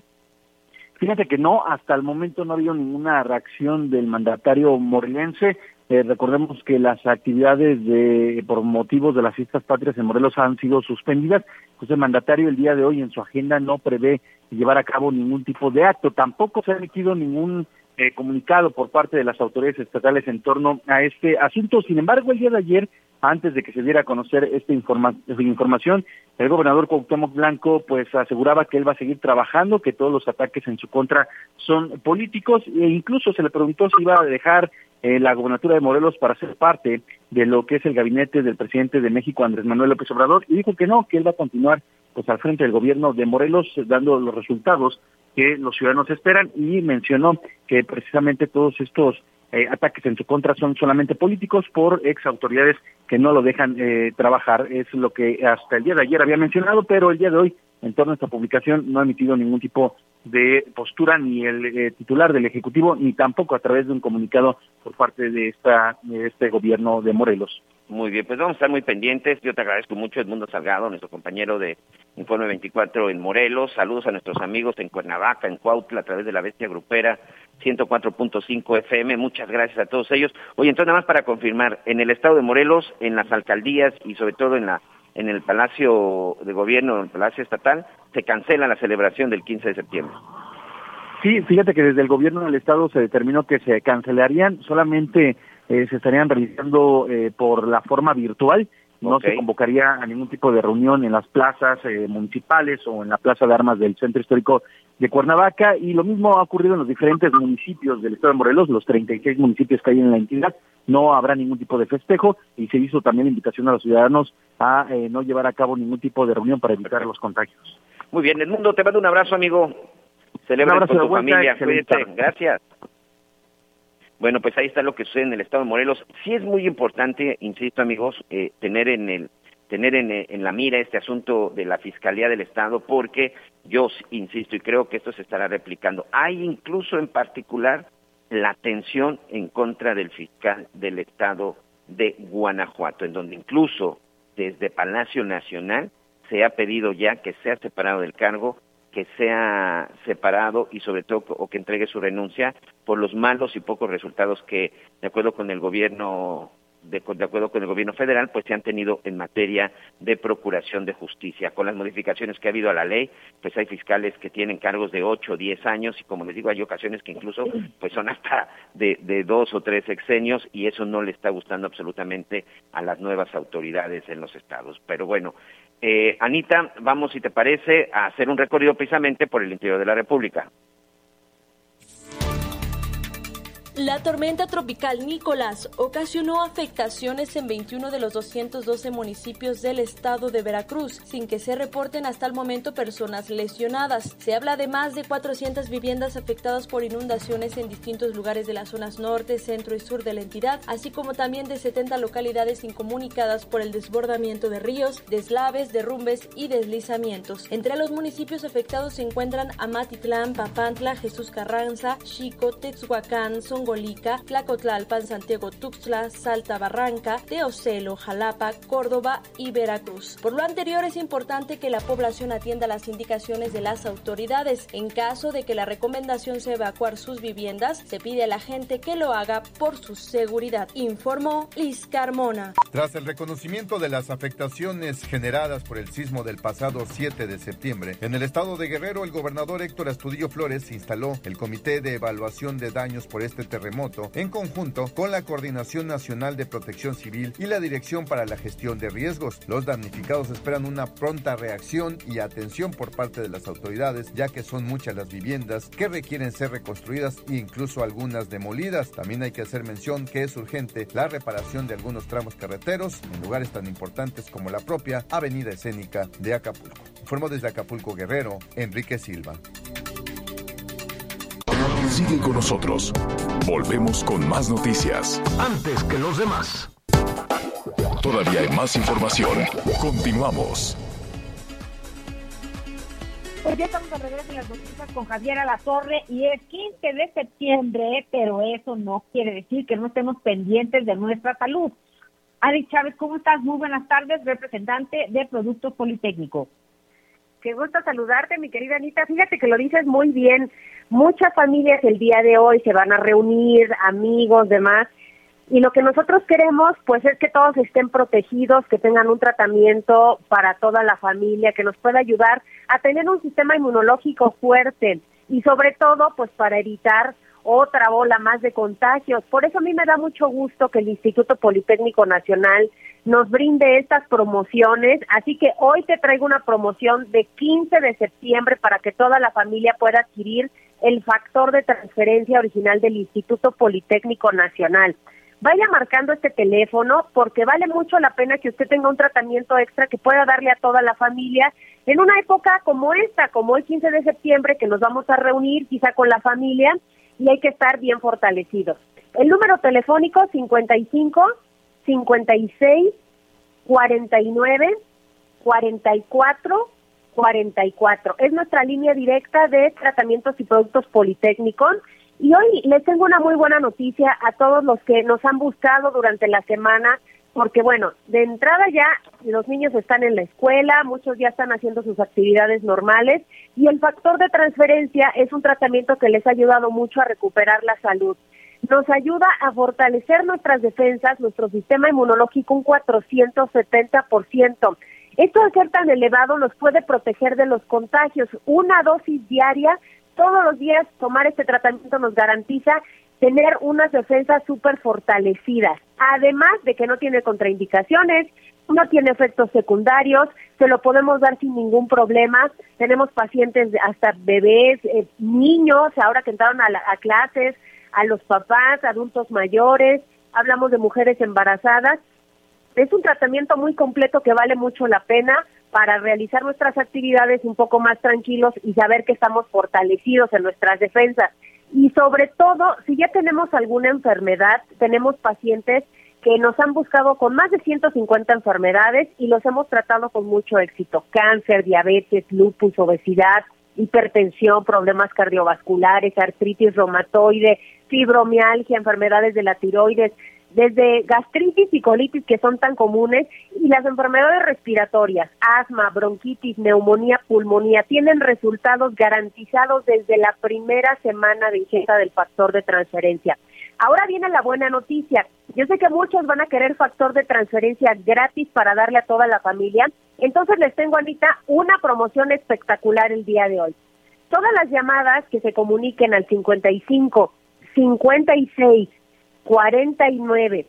Fíjate que no, hasta el momento no ha habido ninguna reacción del mandatario morelense. Eh, recordemos que las actividades de por motivos de las fiestas patrias en Morelos han sido suspendidas. Pues el mandatario el día de hoy en su agenda no prevé llevar a cabo ningún tipo de acto. Tampoco se ha emitido ningún eh, comunicado por parte de las autoridades estatales en torno a este asunto. Sin embargo, el día de ayer, antes de que se diera a conocer esta información, el gobernador Cuauhtémoc Blanco pues aseguraba que él va a seguir trabajando, que todos los ataques en su contra son políticos e incluso se le preguntó si iba a dejar eh, la gobernatura de Morelos para ser parte de lo que es el gabinete del presidente de México, Andrés Manuel López Obrador, y dijo que no, que él va a continuar pues al frente del gobierno de Morelos dando los resultados que los ciudadanos esperan y mencionó que precisamente todos estos eh, ataques en su contra son solamente políticos por ex autoridades que no lo dejan eh, trabajar. Es lo que hasta el día de ayer había mencionado, pero el día de hoy, en torno a esta publicación, no ha emitido ningún tipo de postura ni el eh, titular del Ejecutivo, ni tampoco a través de un comunicado por parte de, esta, de este gobierno de Morelos. Muy bien, pues vamos a estar muy pendientes. Yo te agradezco mucho, Edmundo Salgado, nuestro compañero de Informe 24 en Morelos. Saludos a nuestros amigos en Cuernavaca, en Cuautla, a través de la Bestia Grupera 104.5 FM. Muchas gracias a todos ellos. Oye, entonces nada más para confirmar, en el estado de Morelos, en las alcaldías y sobre todo en la en el Palacio de Gobierno, en el Palacio Estatal, se cancela la celebración del 15 de septiembre. Sí, fíjate que desde el gobierno del estado se determinó que se cancelarían solamente eh, se estarían realizando eh, por la forma virtual no se convocaría a ningún tipo de reunión en las plazas eh, municipales o en la plaza de armas del centro histórico de Cuernavaca y lo mismo ha ocurrido en los diferentes municipios del estado de Morelos, los 36 municipios que hay en la entidad, no habrá ningún tipo de festejo y se hizo también invitación a los ciudadanos a eh, no llevar a cabo ningún tipo de reunión para evitar los contagios. Muy bien, Edmundo, te mando un abrazo, amigo. Celebra con tu familia, cuídate, gracias. Bueno, pues ahí está lo que sucede en el estado de Morelos. Sí es muy importante, insisto amigos, eh, tener en el tener en, en, la mira este asunto de la Fiscalía del Estado, porque yo insisto y creo que esto se estará replicando. Hay incluso en particular la tensión en contra del fiscal del Estado de Guanajuato, en donde incluso desde Palacio Nacional se ha pedido ya que sea separado del cargo que sea separado y sobre todo o que entregue su renuncia por los malos y pocos resultados que de acuerdo con el gobierno de, acuerdo con el gobierno federal, pues se han tenido en materia de procuración de justicia. Con las modificaciones que ha habido a la ley, pues hay fiscales que tienen cargos de ocho o diez años y como les digo, hay ocasiones que incluso pues son hasta de, de dos o tres sexenios y eso no le está gustando absolutamente a las nuevas autoridades en los estados. Pero bueno, eh, Anita, vamos, si te parece, a hacer un recorrido precisamente por el interior de la República. La tormenta tropical Nicolás ocasionó afectaciones en 21 de los 212 municipios del estado de Veracruz, sin que se reporten hasta el momento personas lesionadas. Se habla de más de 400 viviendas afectadas por inundaciones en distintos lugares de las zonas norte, centro y sur de la entidad, así como también de 70 localidades incomunicadas por el desbordamiento de ríos, deslaves, derrumbes y deslizamientos. Entre los municipios afectados se encuentran Amatitlán, Papantla, Jesús Carranza, Chico, Texhuacán, Songo Colica, Tlacotlalpan, Santiago Tuxtla, Salta Barranca, Teocelo, Jalapa, Córdoba y Veracruz. Por lo anterior es importante que la población atienda las indicaciones de las autoridades. En caso de que la recomendación sea evacuar sus viviendas, se pide a la gente que lo haga por su seguridad, informó Liz Carmona. Tras el reconocimiento de las afectaciones generadas por el sismo del pasado 7 de septiembre, en el estado de Guerrero el gobernador Héctor Astudillo Flores instaló el Comité de Evaluación de Daños por este terremoto remoto en conjunto con la Coordinación Nacional de Protección Civil y la Dirección para la Gestión de Riesgos. Los damnificados esperan una pronta reacción y atención por parte de las autoridades, ya que son muchas las viviendas que requieren ser reconstruidas e incluso algunas demolidas. También hay que hacer mención que es urgente la reparación de algunos tramos carreteros en lugares tan importantes como la propia Avenida Escénica de Acapulco. Informó desde Acapulco Guerrero, Enrique Silva. Sigue con nosotros. Volvemos con más noticias. Antes que los demás. Todavía hay más información. Continuamos. Pues ya estamos a regreso en las noticias con Javier Alatorre y es 15 de septiembre, pero eso no quiere decir que no estemos pendientes de nuestra salud. Adi Chávez, ¿cómo estás? Muy buenas tardes, representante de Productos Politécnicos. Qué gusto saludarte, mi querida Anita. Fíjate que lo dices muy bien. Muchas familias el día de hoy se van a reunir, amigos, demás, y lo que nosotros queremos, pues, es que todos estén protegidos, que tengan un tratamiento para toda la familia, que nos pueda ayudar a tener un sistema inmunológico fuerte y sobre todo, pues, para evitar otra ola más de contagios. Por eso a mí me da mucho gusto que el Instituto Politécnico Nacional nos brinde estas promociones. Así que hoy te traigo una promoción de 15 de septiembre para que toda la familia pueda adquirir el factor de transferencia original del Instituto Politécnico Nacional. Vaya marcando este teléfono porque vale mucho la pena que usted tenga un tratamiento extra que pueda darle a toda la familia en una época como esta, como el 15 de septiembre, que nos vamos a reunir quizá con la familia y hay que estar bien fortalecidos. El número telefónico 55 56 49 44 44. Es nuestra línea directa de tratamientos y productos politécnicos. Y hoy les tengo una muy buena noticia a todos los que nos han buscado durante la semana, porque bueno, de entrada ya los niños están en la escuela, muchos ya están haciendo sus actividades normales y el factor de transferencia es un tratamiento que les ha ayudado mucho a recuperar la salud nos ayuda a fortalecer nuestras defensas, nuestro sistema inmunológico un 470%. Esto de ser tan elevado nos puede proteger de los contagios. Una dosis diaria, todos los días tomar este tratamiento nos garantiza tener unas defensas súper fortalecidas. además de que no tiene contraindicaciones, no tiene efectos secundarios, se lo podemos dar sin ningún problema. Tenemos pacientes hasta bebés, eh, niños, ahora que entraron a, a clases, a los papás, adultos mayores, hablamos de mujeres embarazadas. Es un tratamiento muy completo que vale mucho la pena para realizar nuestras actividades un poco más tranquilos y saber que estamos fortalecidos en nuestras defensas. Y sobre todo, si ya tenemos alguna enfermedad, tenemos pacientes que nos han buscado con más de 150 enfermedades y los hemos tratado con mucho éxito. Cáncer, diabetes, lupus, obesidad, hipertensión, problemas cardiovasculares, artritis reumatoide, fibromialgia, enfermedades de la tiroides, desde gastritis y colitis que son tan comunes y las enfermedades respiratorias, asma, bronquitis, neumonía, pulmonía, tienen resultados garantizados desde la primera semana de ingesta del factor de transferencia. Ahora viene la buena noticia. Yo sé que muchos van a querer factor de transferencia gratis para darle a toda la familia. Entonces les tengo, Anita, una promoción espectacular el día de hoy. Todas las llamadas que se comuniquen al 55, 56, 49,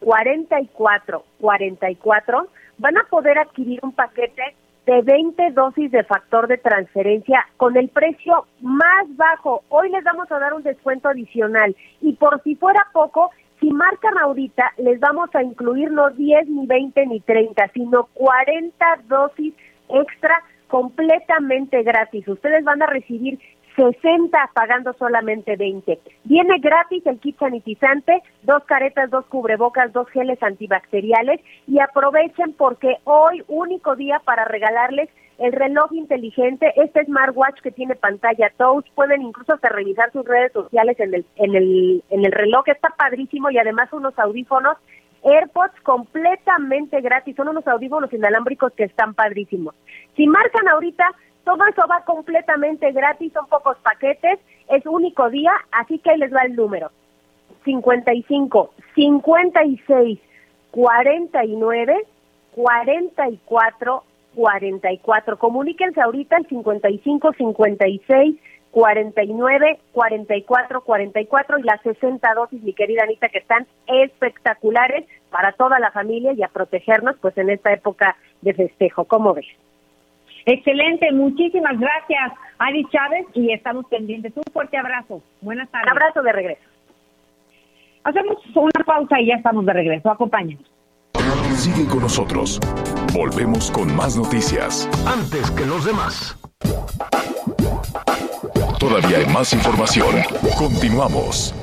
44, 44 van a poder adquirir un paquete de 20 dosis de factor de transferencia con el precio más bajo. Hoy les vamos a dar un descuento adicional y por si fuera poco, si marcan ahorita, les vamos a incluir no 10 ni 20 ni 30, sino 40 dosis extra completamente gratis. Ustedes van a recibir 60 pagando solamente 20. Viene gratis el kit sanitizante, dos caretas, dos cubrebocas, dos geles antibacteriales y aprovechen porque hoy único día para regalarles el reloj inteligente, este smartwatch que tiene pantalla touch, pueden incluso hasta revisar sus redes sociales en el en el en el reloj, está padrísimo y además unos audífonos AirPods completamente gratis, son unos audífonos inalámbricos que están padrísimos. Si marcan ahorita todo eso va completamente gratis, son pocos paquetes, es único día, así que ahí les va el número. 55, 56, 49, 44, 44. Comuníquense ahorita al 55, 56, 49, 44, 44 y las 60 dosis, mi querida Anita, que están espectaculares para toda la familia y a protegernos pues en esta época de festejo. ¿Cómo ves? Excelente, muchísimas gracias, Adi Chávez, y estamos pendientes. Un fuerte abrazo. Buenas tardes. abrazo de regreso. Hacemos una pausa y ya estamos de regreso. Acompáñenos. Sigue con nosotros. Volvemos con más noticias. Antes que los demás. Todavía hay más información. Continuamos.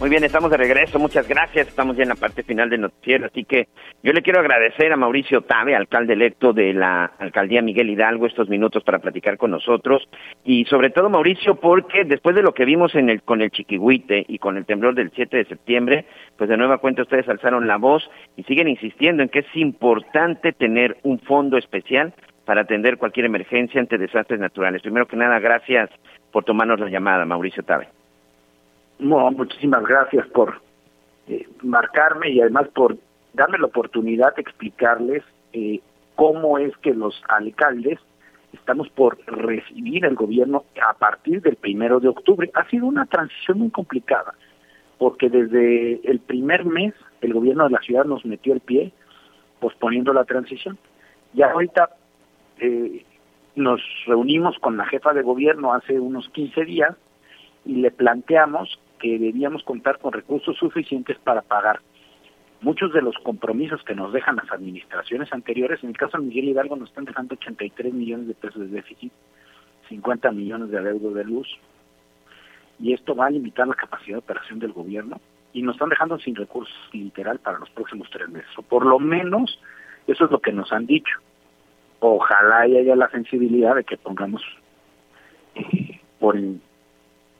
Muy bien, estamos de regreso. Muchas gracias. Estamos ya en la parte final del noticiero. Así que yo le quiero agradecer a Mauricio Tabe, alcalde electo de la alcaldía Miguel Hidalgo, estos minutos para platicar con nosotros. Y sobre todo, Mauricio, porque después de lo que vimos en el, con el Chiquihuite y con el temblor del 7 de septiembre, pues de nueva cuenta ustedes alzaron la voz y siguen insistiendo en que es importante tener un fondo especial para atender cualquier emergencia ante desastres naturales. Primero que nada, gracias por tomarnos la llamada, Mauricio Tabe. No, muchísimas gracias por eh, marcarme y además por darme la oportunidad de explicarles eh, cómo es que los alcaldes estamos por recibir el gobierno a partir del primero de octubre. Ha sido una transición muy complicada, porque desde el primer mes el gobierno de la ciudad nos metió el pie posponiendo la transición. Y ahorita eh, nos reunimos con la jefa de gobierno hace unos 15 días y le planteamos que debíamos contar con recursos suficientes para pagar muchos de los compromisos que nos dejan las administraciones anteriores. En el caso de Miguel Hidalgo nos están dejando 83 millones de pesos de déficit, 50 millones de adeudo de luz, y esto va a limitar la capacidad de operación del gobierno y nos están dejando sin recursos literal para los próximos tres meses. O por lo menos eso es lo que nos han dicho. Ojalá haya la sensibilidad de que pongamos eh, por,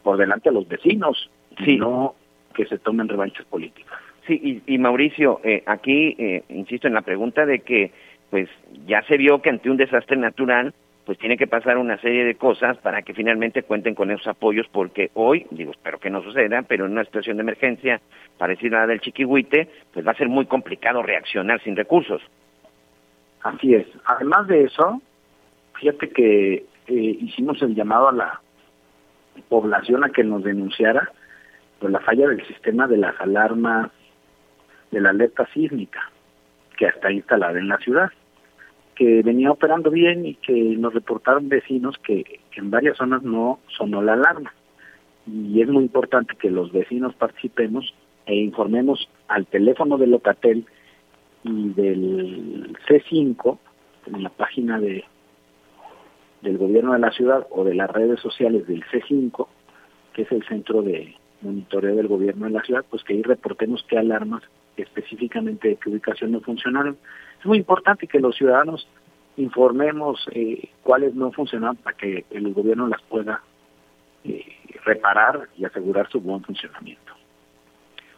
por delante a los vecinos sino que se tomen revanchas políticas. Sí, y, Mauricio, eh, aquí eh, insisto en la pregunta de que pues ya se vio que ante un desastre natural pues tiene que pasar una serie de cosas para que finalmente cuenten con esos apoyos, porque hoy, digo, espero que no suceda, pero en una situación de emergencia parecida a la del Chiquihuite, pues va a ser muy complicado reaccionar sin recursos. Así es. Además de eso, fíjate que eh, hicimos el llamado a la población a que nos denunciara pues, la falla del sistema de las alarmas de la alerta sísmica que está instalada en la ciudad, que venía operando bien y que nos reportaron vecinos que, en varias zonas no sonó la alarma. Y es muy importante que los vecinos participemos e informemos al teléfono de Locatel y del C5 en la página de del gobierno de la ciudad o de las redes sociales del C5, que es el centro de monitoreo del gobierno de la ciudad, pues que ahí reportemos qué alarmas específicamente de qué ubicación no funcionaron. Es muy importante que los ciudadanos informemos eh, cuáles no funcionan para que el gobierno las pueda eh, reparar y asegurar su buen funcionamiento.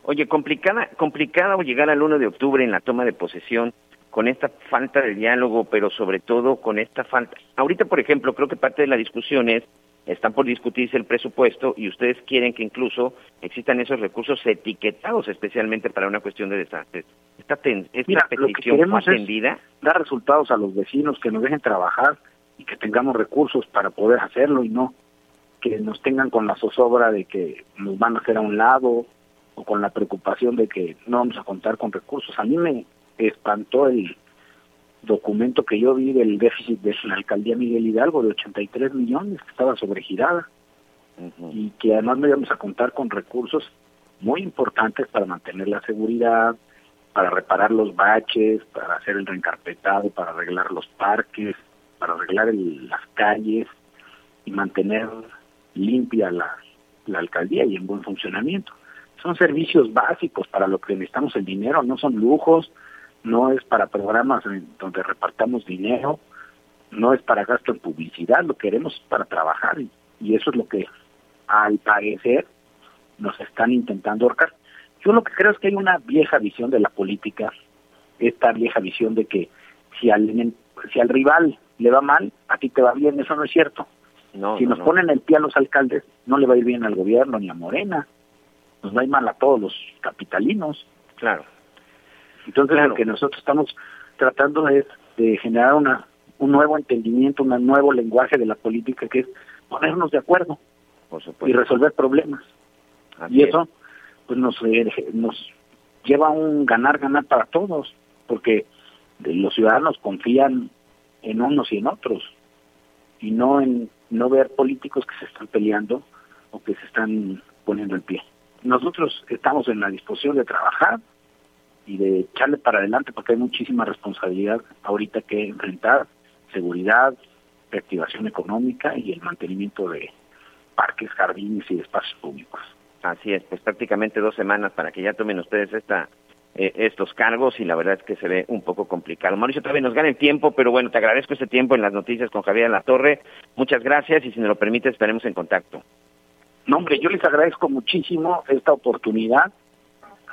Oye, complicada, complicado llegar al 1 de octubre en la toma de posesión con esta falta de diálogo, pero sobre todo con esta falta. Ahorita, por ejemplo, creo que parte de la discusión es están por discutirse el presupuesto y ustedes quieren que incluso existan esos recursos etiquetados especialmente para una cuestión de desastres. Esta, esta petición atendida. dar resultados a los vecinos, que nos dejen trabajar y que tengamos recursos para poder hacerlo y no que nos tengan con la zozobra de que nos van a hacer a un lado o con la preocupación de que no vamos a contar con recursos. A mí me espantó el documento que yo vi del déficit de la alcaldía Miguel Hidalgo de 83 millones, que estaba sobregirada, y que además no íbamos a contar con recursos muy importantes para mantener la seguridad, para reparar los baches, para hacer el reencarpetado, para arreglar los parques, para arreglar las calles y mantener limpia la, la alcaldía y en buen funcionamiento. Son servicios básicos para lo que necesitamos el dinero, no son lujos, no es para programas donde repartamos dinero, no es para gasto en publicidad, lo queremos para trabajar y, eso es lo que al parecer nos están intentando ahorcar. Yo lo que creo es que hay una vieja visión de la política, esta vieja visión de que si al, si al rival le va mal, a ti te va bien, eso no es cierto. No, si nos ponen el pie a los alcaldes, no le va a ir bien al gobierno ni a Morena, nos va a ir mal a todos los capitalinos. Claro. Entonces lo que nosotros estamos tratando es de generar una un nuevo entendimiento, un nuevo lenguaje de la política que es ponernos de acuerdo y resolver problemas. y eso pues nos eh, nos lleva a un ganar ganar para todos, porque los ciudadanos confían en unos y en otros y no en no ver políticos que se están peleando o que se están poniendo el pie. Nosotros estamos en la disposición de trabajar y de echarle para adelante porque hay muchísima responsabilidad ahorita que enfrentar, seguridad, reactivación económica y el mantenimiento de parques, jardines y espacios públicos. Así es, pues prácticamente dos semanas para que ya tomen ustedes esta eh, estos cargos y la verdad es que se ve un poco complicado. Mauricio, todavía nos gana el tiempo, pero bueno, te agradezco este tiempo en las noticias con Javier La Torre. Muchas gracias y si me lo permite estaremos en contacto. No, hombre, yo les agradezco muchísimo esta oportunidad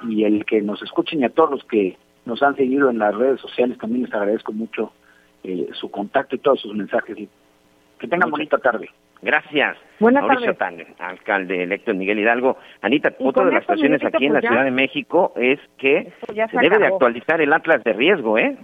y el que nos escuchen y a todos los que nos han seguido en las redes sociales también les agradezco mucho eh, su contacto y todos sus mensajes. Y que tengan bonita tarde. Gracias. Mauricio Tan, alcalde electo Miguel Hidalgo. Anita, otra de las situaciones aquí en la pues Ciudad de México es que se, debe de actualizar el atlas de riesgo, ¿eh?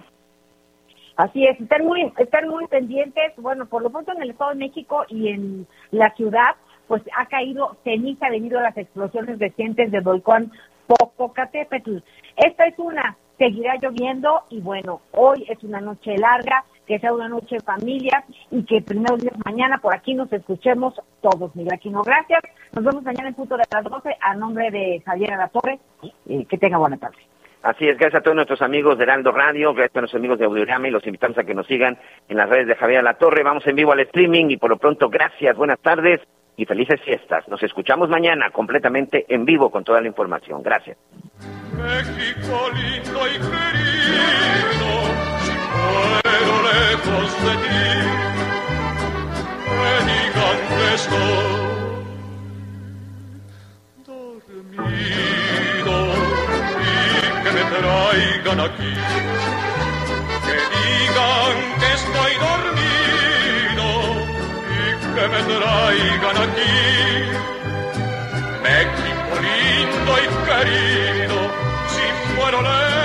Así es, están muy, están muy pendientes, bueno, por lo pronto en el Estado de México y en la ciudad, pues ha caído ceniza debido a las explosiones recientes de volcán Popocatépetl. Esta es una, seguirá lloviendo y bueno, hoy es una noche larga, que sea una noche de familia y que primero día mañana por aquí nos escuchemos todos. Mira, aquí no, gracias. Nos vemos mañana en punto de las 12 a nombre de Javier Torre. Eh, que tenga buena tarde. Así es, gracias a todos nuestros amigos de Heraldo Radio, gracias a nuestros amigos de Audiorama y los invitamos a que nos sigan en las redes de Javier La Torre. Vamos en vivo al streaming y por lo pronto, gracias, buenas tardes y felices fiestas. Nos escuchamos mañana completamente en vivo con toda la información. Gracias. México lindo y querido, si puedo lejos de ti, me que estoy dormido y que me traigan aquí, que digan que estoy dormido que me traigan aquí. México lindo y querido, si muero lejos